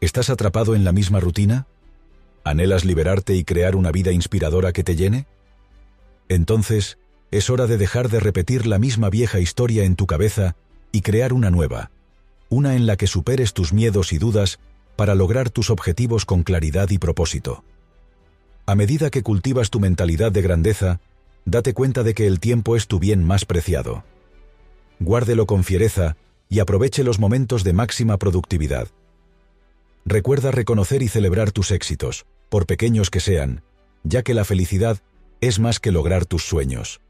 ¿Estás atrapado en la misma rutina? ¿Anhelas liberarte y crear una vida inspiradora que te llene? Entonces, es hora de dejar de repetir la misma vieja historia en tu cabeza y crear una nueva, una en la que superes tus miedos y dudas para lograr tus objetivos con claridad y propósito. A medida que cultivas tu mentalidad de grandeza, date cuenta de que el tiempo es tu bien más preciado. Guárdelo con fiereza y aproveche los momentos de máxima productividad. Recuerda reconocer y celebrar tus éxitos, por pequeños que sean, ya que la felicidad es más que lograr tus sueños.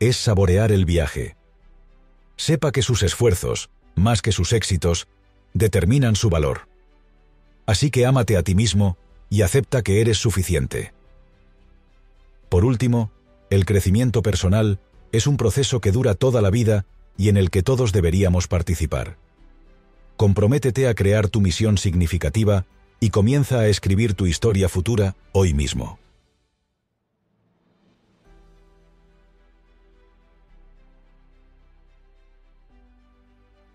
Es saborear el viaje. Sepa que sus esfuerzos, más que sus éxitos, determinan su valor. Así que ámate a ti mismo y acepta que eres suficiente. Por último, el crecimiento personal es un proceso que dura toda la vida y en el que todos deberíamos participar. Comprométete a crear tu misión significativa y comienza a escribir tu historia futura hoy mismo.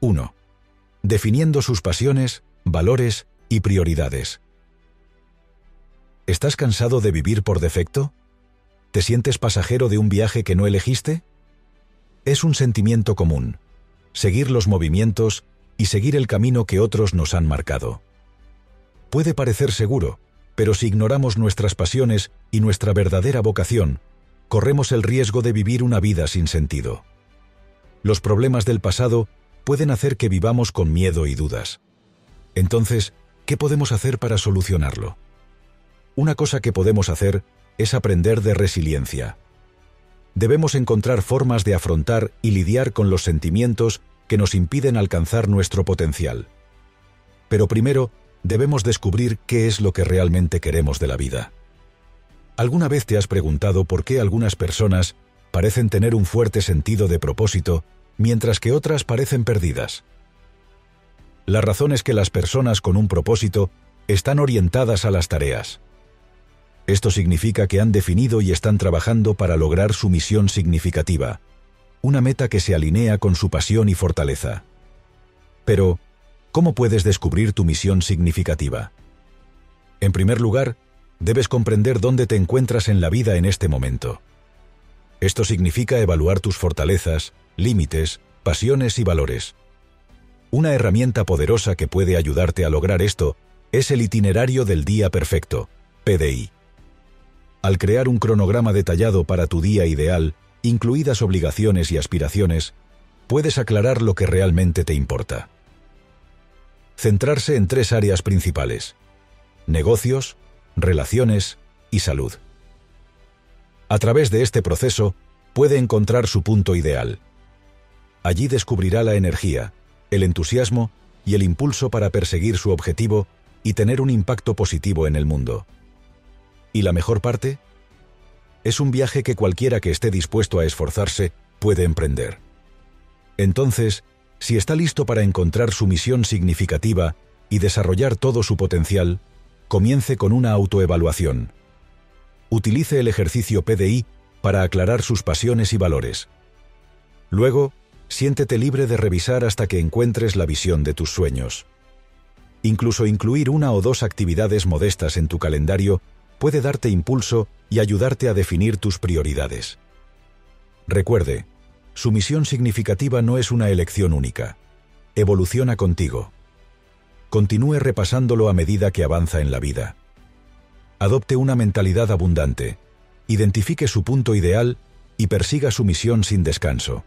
¡1! Definiendo sus pasiones, valores y prioridades. ¿Estás cansado de vivir por defecto? ¿Te sientes pasajero de un viaje que no elegiste? Es un sentimiento común, seguir los movimientos y seguir el camino que otros nos han marcado. Puede parecer seguro, pero si ignoramos nuestras pasiones y nuestra verdadera vocación, corremos el riesgo de vivir una vida sin sentido. Los problemas del pasado pueden hacer que vivamos con miedo y dudas. Entonces, ¿qué podemos hacer para solucionarlo? Una cosa que podemos hacer es aprender de resiliencia. Debemos encontrar formas de afrontar y lidiar con los sentimientos que nos impiden alcanzar nuestro potencial. Pero primero, debemos descubrir qué es lo que realmente queremos de la vida. ¿Alguna vez te has preguntado por qué algunas personas parecen tener un fuerte sentido de propósito, mientras que otras parecen perdidas? La razón es que las personas con un propósito están orientadas a las tareas. Esto significa que han definido y están trabajando para lograr su misión significativa, una meta que se alinea con su pasión y fortaleza. Pero, ¿Cómo puedes descubrir tu misión significativa? En primer lugar, debes comprender dónde te encuentras en la vida en este momento. Esto significa evaluar tus fortalezas, límites, pasiones y valores. Una herramienta poderosa que puede ayudarte a lograr esto es el itinerario del día perfecto, PDI. Al crear un cronograma detallado para tu día ideal, incluidas obligaciones y aspiraciones, puedes aclarar lo que realmente te importa centrarse en tres áreas principales, negocios, relaciones y salud. A través de este proceso, puede encontrar su punto ideal. Allí descubrirá la energía, el entusiasmo y el impulso para perseguir su objetivo y tener un impacto positivo en el mundo. ¿Y la mejor parte? Es un viaje que cualquiera que esté dispuesto a esforzarse puede emprender. Entonces, si está listo para encontrar su misión significativa y desarrollar todo su potencial, comience con una autoevaluación. Utilice el ejercicio PDI para aclarar sus pasiones y valores. Luego, siéntete libre de revisar hasta que encuentres la visión de tus sueños. Incluso incluir una o dos actividades modestas en tu calendario puede darte impulso y ayudarte a definir tus prioridades. Recuerde, su misión significativa no es una elección única. Evoluciona contigo. Continúe repasándolo a medida que avanza en la vida. Adopte una mentalidad abundante, identifique su punto ideal y persiga su misión sin descanso.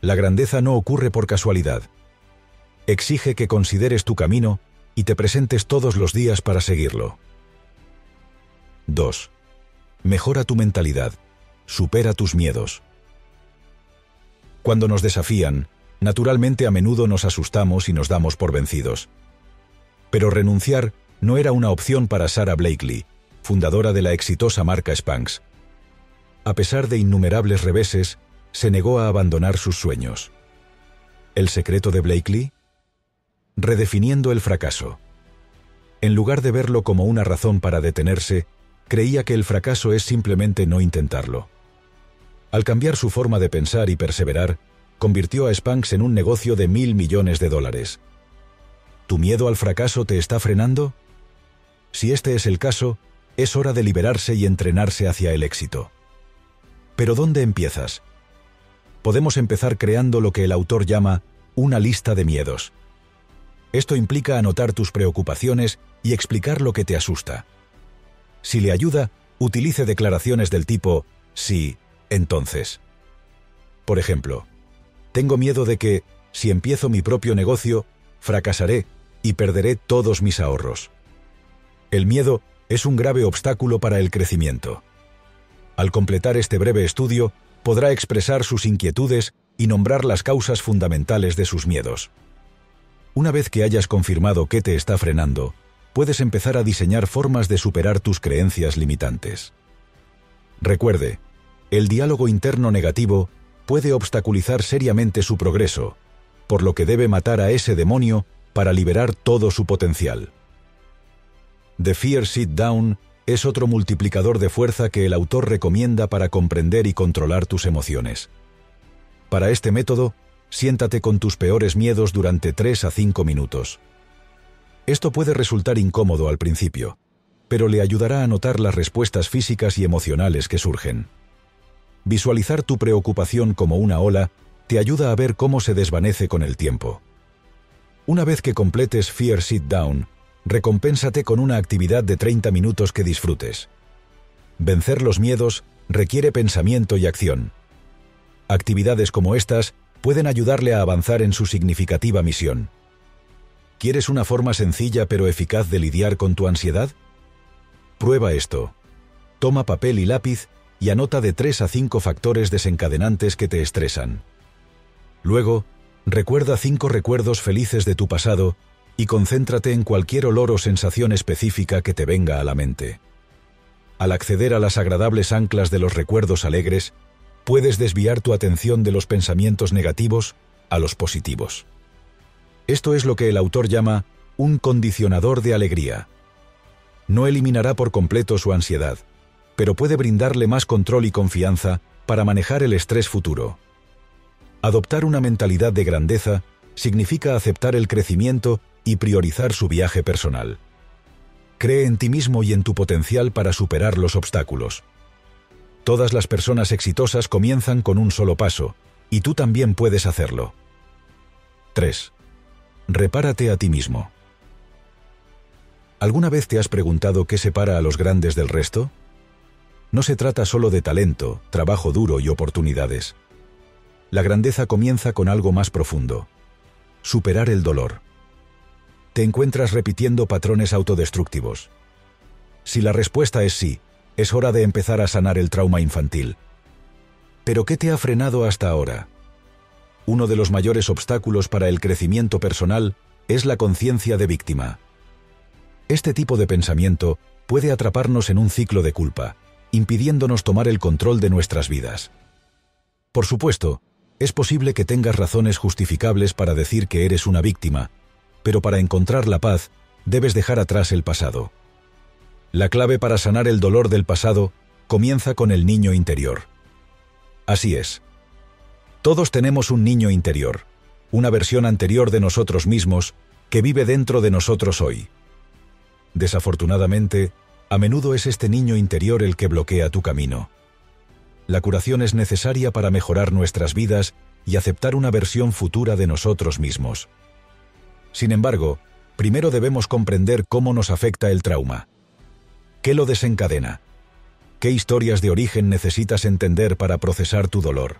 La grandeza no ocurre por casualidad. Exige que consideres tu camino y te presentes todos los días para seguirlo. 2. Mejora tu mentalidad. Supera tus miedos. Cuando nos desafían, naturalmente a menudo nos asustamos y nos damos por vencidos. Pero renunciar no era una opción para Sarah Blakely, fundadora de la exitosa marca Spanx. A pesar de innumerables reveses, se negó a abandonar sus sueños. ¿El secreto de Blakely? Redefiniendo el fracaso. En lugar de verlo como una razón para detenerse, creía que el fracaso es simplemente no intentarlo. Al cambiar su forma de pensar y perseverar, convirtió a Spanx en un negocio de mil millones de dólares. ¿Tu miedo al fracaso te está frenando? Si este es el caso, es hora de liberarse y entrenarse hacia el éxito. Pero ¿dónde empiezas? Podemos empezar creando lo que el autor llama una lista de miedos. Esto implica anotar tus preocupaciones y explicar lo que te asusta. Si le ayuda, utilice declaraciones del tipo sí, entonces. Por ejemplo, tengo miedo de que, si empiezo mi propio negocio, fracasaré y perderé todos mis ahorros. El miedo es un grave obstáculo para el crecimiento. Al completar este breve estudio, podrá expresar sus inquietudes y nombrar las causas fundamentales de sus miedos. Una vez que hayas confirmado qué te está frenando, puedes empezar a diseñar formas de superar tus creencias limitantes. Recuerde, el diálogo interno negativo puede obstaculizar seriamente su progreso, por lo que debe matar a ese demonio para liberar todo su potencial. The Fear Sit Down es otro multiplicador de fuerza que el autor recomienda para comprender y controlar tus emociones. Para este método, siéntate con tus peores miedos durante 3 a 5 minutos. Esto puede resultar incómodo al principio, pero le ayudará a notar las respuestas físicas y emocionales que surgen. Visualizar tu preocupación como una ola te ayuda a ver cómo se desvanece con el tiempo. Una vez que completes Fear Sit Down, recompénsate con una actividad de 30 minutos que disfrutes. Vencer los miedos requiere pensamiento y acción. Actividades como estas pueden ayudarle a avanzar en su significativa misión. ¿Quieres una forma sencilla pero eficaz de lidiar con tu ansiedad? Prueba esto. Toma papel y lápiz y anota de 3 a 5 factores desencadenantes que te estresan. Luego, recuerda cinco recuerdos felices de tu pasado y concéntrate en cualquier olor o sensación específica que te venga a la mente. Al acceder a las agradables anclas de los recuerdos alegres, puedes desviar tu atención de los pensamientos negativos a los positivos. Esto es lo que el autor llama un condicionador de alegría. No eliminará por completo su ansiedad, pero puede brindarle más control y confianza para manejar el estrés futuro. Adoptar una mentalidad de grandeza significa aceptar el crecimiento y priorizar su viaje personal. Cree en ti mismo y en tu potencial para superar los obstáculos. Todas las personas exitosas comienzan con un solo paso, y tú también puedes hacerlo. 3. Repárate a ti mismo. ¿Alguna vez te has preguntado qué separa a los grandes del resto? No se trata solo de talento, trabajo duro y oportunidades. La grandeza comienza con algo más profundo. Superar el dolor te encuentras repitiendo patrones autodestructivos. Si la respuesta es sí, es hora de empezar a sanar el trauma infantil. ¿Pero qué te ha frenado hasta ahora? Uno de los mayores obstáculos para el crecimiento personal es la conciencia de víctima. Este tipo de pensamiento puede atraparnos en un ciclo de culpa, impidiéndonos tomar el control de nuestras vidas. Por supuesto, es posible que tengas razones justificables para decir que eres una víctima, pero para encontrar la paz debes dejar atrás el pasado. La clave para sanar el dolor del pasado comienza con el niño interior. Así es. Todos tenemos un niño interior, una versión anterior de nosotros mismos que vive dentro de nosotros hoy. Desafortunadamente, a menudo es este niño interior el que bloquea tu camino. La curación es necesaria para mejorar nuestras vidas y aceptar una versión futura de nosotros mismos. Sin embargo, primero debemos comprender cómo nos afecta el trauma. ¿Qué lo desencadena? ¿Qué historias de origen necesitas entender para procesar tu dolor?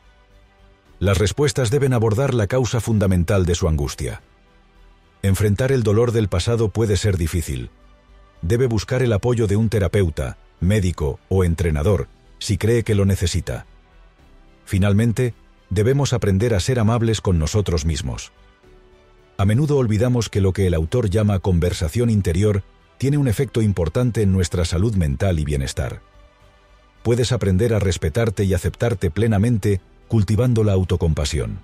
Las respuestas deben abordar la causa fundamental de su angustia. Enfrentar el dolor del pasado puede ser difícil. Debe buscar el apoyo de un terapeuta, médico o entrenador si cree que lo necesita. Finalmente, debemos aprender a ser amables con nosotros mismos. A menudo olvidamos que lo que el autor llama conversación interior tiene un efecto importante en nuestra salud mental y bienestar. Puedes aprender a respetarte y aceptarte plenamente cultivando la autocompasión.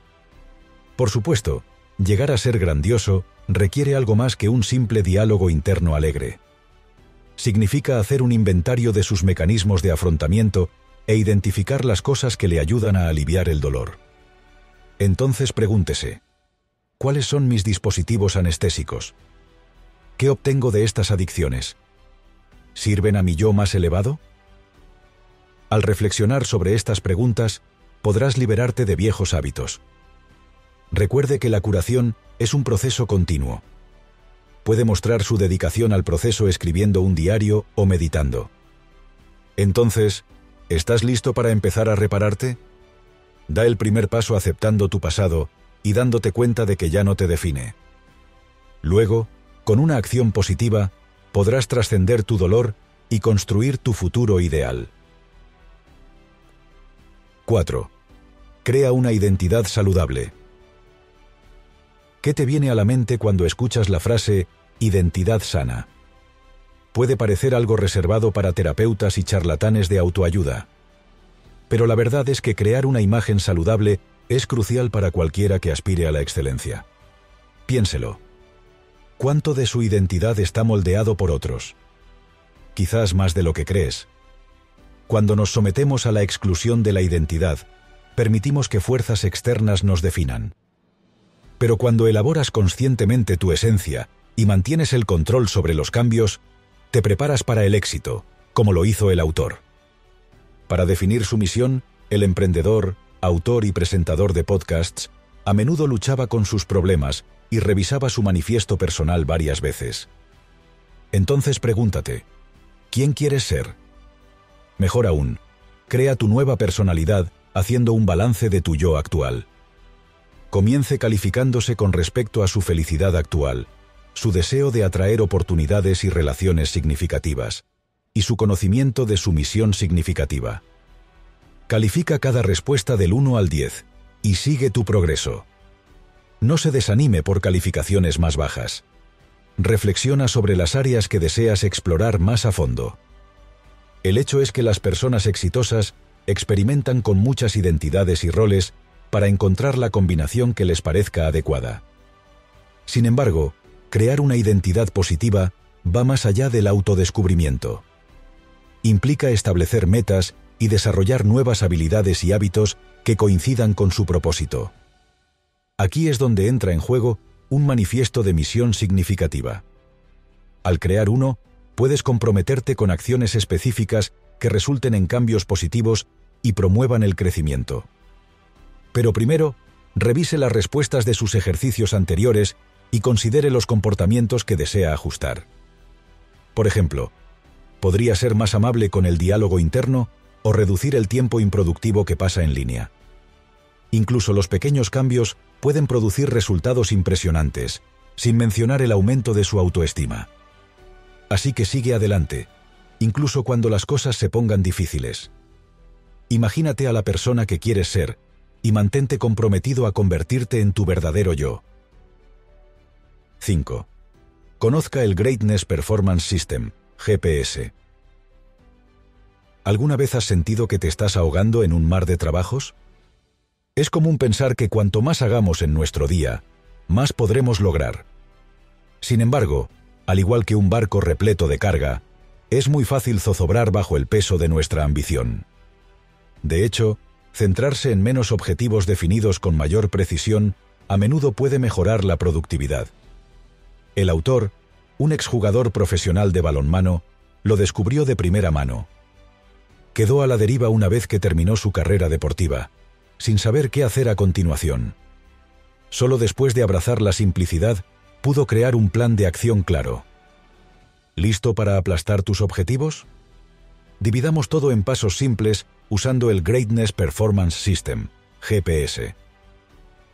Por supuesto, llegar a ser grandioso requiere algo más que un simple diálogo interno alegre. Significa hacer un inventario de sus mecanismos de afrontamiento e identificar las cosas que le ayudan a aliviar el dolor. Entonces pregúntese, ¿Cuáles son mis dispositivos anestésicos? ¿Qué obtengo de estas adicciones? ¿Sirven a mi yo más elevado? Al reflexionar sobre estas preguntas, podrás liberarte de viejos hábitos. Recuerde que la curación es un proceso continuo. Puede mostrar su dedicación al proceso escribiendo un diario o meditando. Entonces, ¿estás listo para empezar a repararte? Da el primer paso aceptando tu pasado y dándote cuenta de que ya no te define. Luego, con una acción positiva, podrás trascender tu dolor y construir tu futuro ideal. 4. Crea una identidad saludable. ¿Qué te viene a la mente cuando escuchas la frase identidad sana? Puede parecer algo reservado para terapeutas y charlatanes de autoayuda. Pero la verdad es que crear una imagen saludable es crucial para cualquiera que aspire a la excelencia. Piénselo. ¿Cuánto de su identidad está moldeado por otros? Quizás más de lo que crees. Cuando nos sometemos a la exclusión de la identidad, permitimos que fuerzas externas nos definan. Pero cuando elaboras conscientemente tu esencia y mantienes el control sobre los cambios, te preparas para el éxito, como lo hizo el autor. Para definir su misión, el emprendedor, autor y presentador de podcasts, a menudo luchaba con sus problemas y revisaba su manifiesto personal varias veces. Entonces pregúntate, ¿quién quieres ser? Mejor aún, crea tu nueva personalidad haciendo un balance de tu yo actual. Comience calificándose con respecto a su felicidad actual, su deseo de atraer oportunidades y relaciones significativas, y su conocimiento de su misión significativa. Califica cada respuesta del 1 al 10 y sigue tu progreso. No se desanime por calificaciones más bajas. Reflexiona sobre las áreas que deseas explorar más a fondo. El hecho es que las personas exitosas experimentan con muchas identidades y roles para encontrar la combinación que les parezca adecuada. Sin embargo, crear una identidad positiva va más allá del autodescubrimiento. Implica establecer metas y desarrollar nuevas habilidades y hábitos que coincidan con su propósito. Aquí es donde entra en juego un manifiesto de misión significativa. Al crear uno, puedes comprometerte con acciones específicas que resulten en cambios positivos y promuevan el crecimiento. Pero primero, revise las respuestas de sus ejercicios anteriores y considere los comportamientos que desea ajustar. Por ejemplo, podría ser más amable con el diálogo interno o reducir el tiempo improductivo que pasa en línea. Incluso los pequeños cambios pueden producir resultados impresionantes, sin mencionar el aumento de su autoestima. Así que sigue adelante, incluso cuando las cosas se pongan difíciles. Imagínate a la persona que quieres ser y mantente comprometido a convertirte en tu verdadero yo. 5. Conozca el Greatness Performance System, GPS. ¿Alguna vez has sentido que te estás ahogando en un mar de trabajos? Es común pensar que cuanto más hagamos en nuestro día, más podremos lograr. Sin embargo, al igual que un barco repleto de carga, es muy fácil zozobrar bajo el peso de nuestra ambición. De hecho, centrarse en menos objetivos definidos con mayor precisión a menudo puede mejorar la productividad. El autor, un exjugador profesional de balonmano, lo descubrió de primera mano quedó a la deriva una vez que terminó su carrera deportiva, sin saber qué hacer a continuación. Solo después de abrazar la simplicidad, pudo crear un plan de acción claro. ¿Listo para aplastar tus objetivos? Dividamos todo en pasos simples usando el Greatness Performance System, GPS.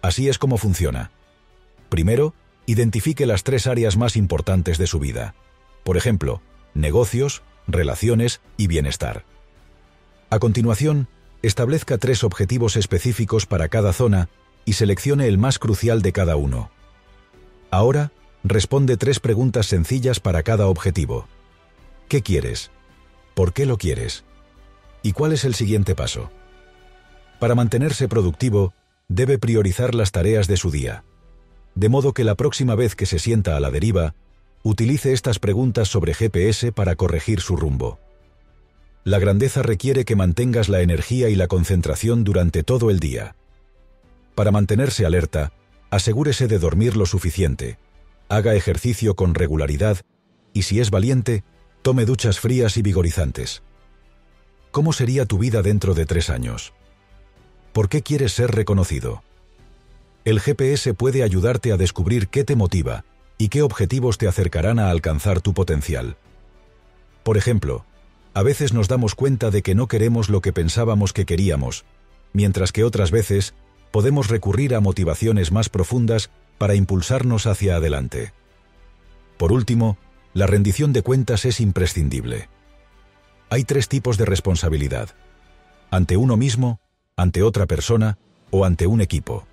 Así es como funciona. Primero, identifique las tres áreas más importantes de su vida. Por ejemplo, negocios, relaciones y bienestar. A continuación, establezca tres objetivos específicos para cada zona y seleccione el más crucial de cada uno. Ahora, responde tres preguntas sencillas para cada objetivo. ¿Qué quieres? ¿Por qué lo quieres? ¿Y cuál es el siguiente paso? Para mantenerse productivo, debe priorizar las tareas de su día. De modo que la próxima vez que se sienta a la deriva, utilice estas preguntas sobre GPS para corregir su rumbo. La grandeza requiere que mantengas la energía y la concentración durante todo el día. Para mantenerse alerta, asegúrese de dormir lo suficiente. haga ejercicio con regularidad y si es valiente, tome duchas frías y vigorizantes. ¿Cómo sería tu vida dentro de tres años? ¿Por qué quieres ser reconocido? El GPS puede ayudarte a descubrir qué te motiva y qué objetivos te acercarán a alcanzar tu potencial. Por ejemplo, a veces nos damos cuenta de que no queremos lo que pensábamos que queríamos, mientras que otras veces podemos recurrir a motivaciones más profundas para impulsarnos hacia adelante. Por último, la rendición de cuentas es imprescindible. Hay tres tipos de responsabilidad. Ante uno mismo, ante otra persona o ante un equipo.